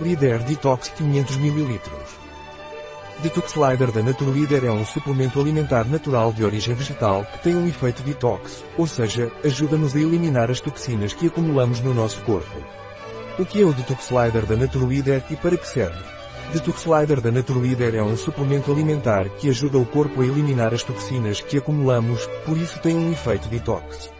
Líder Detox 500 ml. Detox Lider da Naturleader é um suplemento alimentar natural de origem vegetal que tem um efeito detox, ou seja, ajuda-nos a eliminar as toxinas que acumulamos no nosso corpo. O que é o Detox Lider da Naturleader e para que serve? Detox Lider da Naturleader é um suplemento alimentar que ajuda o corpo a eliminar as toxinas que acumulamos, por isso tem um efeito detox.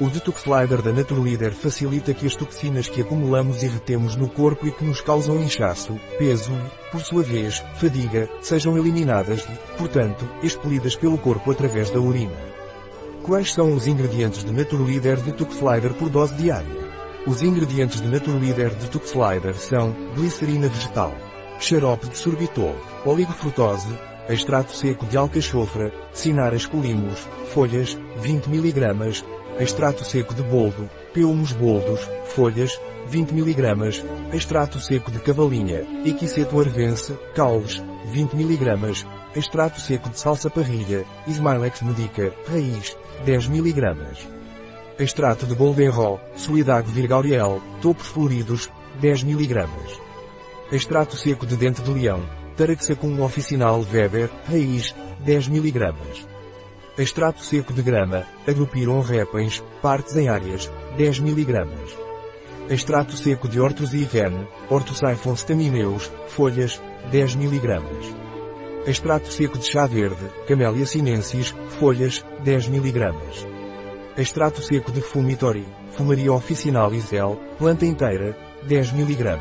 O Detox Slider da Naturleader facilita que as toxinas que acumulamos e retemos no corpo e que nos causam inchaço, peso e, por sua vez, fadiga, sejam eliminadas e, portanto, expelidas pelo corpo através da urina. Quais são os ingredientes de Naturleader Detox Slider por dose diária? Os ingredientes de Naturleader Detox Slider são glicerina vegetal, xarope de sorbitol, oligofrutose, extrato seco de alcachofra, cinaras colimos, folhas, 20 mg, extrato seco de boldo, peumos boldos, folhas, 20 mg, extrato seco de cavalinha, equiseto arvense, caules, 20 mg, extrato seco de salsa parrilha, Ismailex medica, raiz, 10 mg. Extrato de Goldenrol, Solidago virgauriel, topos floridos, 10 mg. Extrato seco de dente de leão, Taraxacum officinal Weber, raiz, 10 mg. Extrato seco de grama, Agrupiron repens, partes em áreas, 10 mg. Extrato seco de Hortus Ivene, Hortusiphon stamineus, folhas, 10 mg. Extrato seco de chá verde, Camellia sinensis, folhas, 10 mg. Extrato seco de Fumitori, Fumaria officinalis L, planta inteira, 10 mg.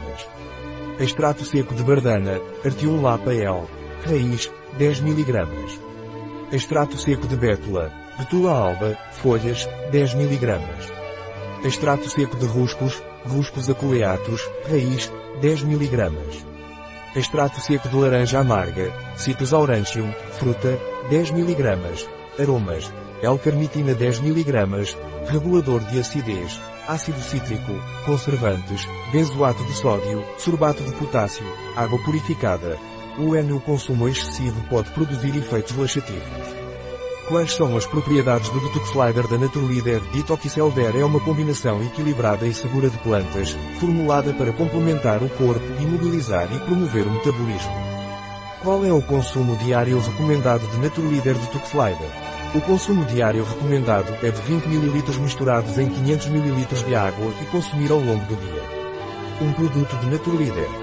Extrato seco de Bardana, Artium lapa L, raiz, 10 mg. Extrato seco de bétula, betula alba, folhas, 10 mg. Extrato seco de ruscos, ruscos aculeatus, raiz, 10 mg. Extrato seco de laranja amarga, Citrus aurantium, fruta, 10 mg. Aromas, L-carnitina 10 mg, regulador de acidez, ácido cítrico, conservantes, benzoato de sódio, sorbato de potássio, água purificada, o N consumo excessivo pode produzir efeitos laxativos. Quais são as propriedades do Detox Slider da Naturleader? Detoxelder é uma combinação equilibrada e segura de plantas, formulada para complementar o corpo, imobilizar e promover o metabolismo. Qual é o consumo diário recomendado de Naturleader Detox Slider? O consumo diário recomendado é de 20 ml misturados em 500 ml de água e consumir ao longo do dia. Um produto de Naturleader.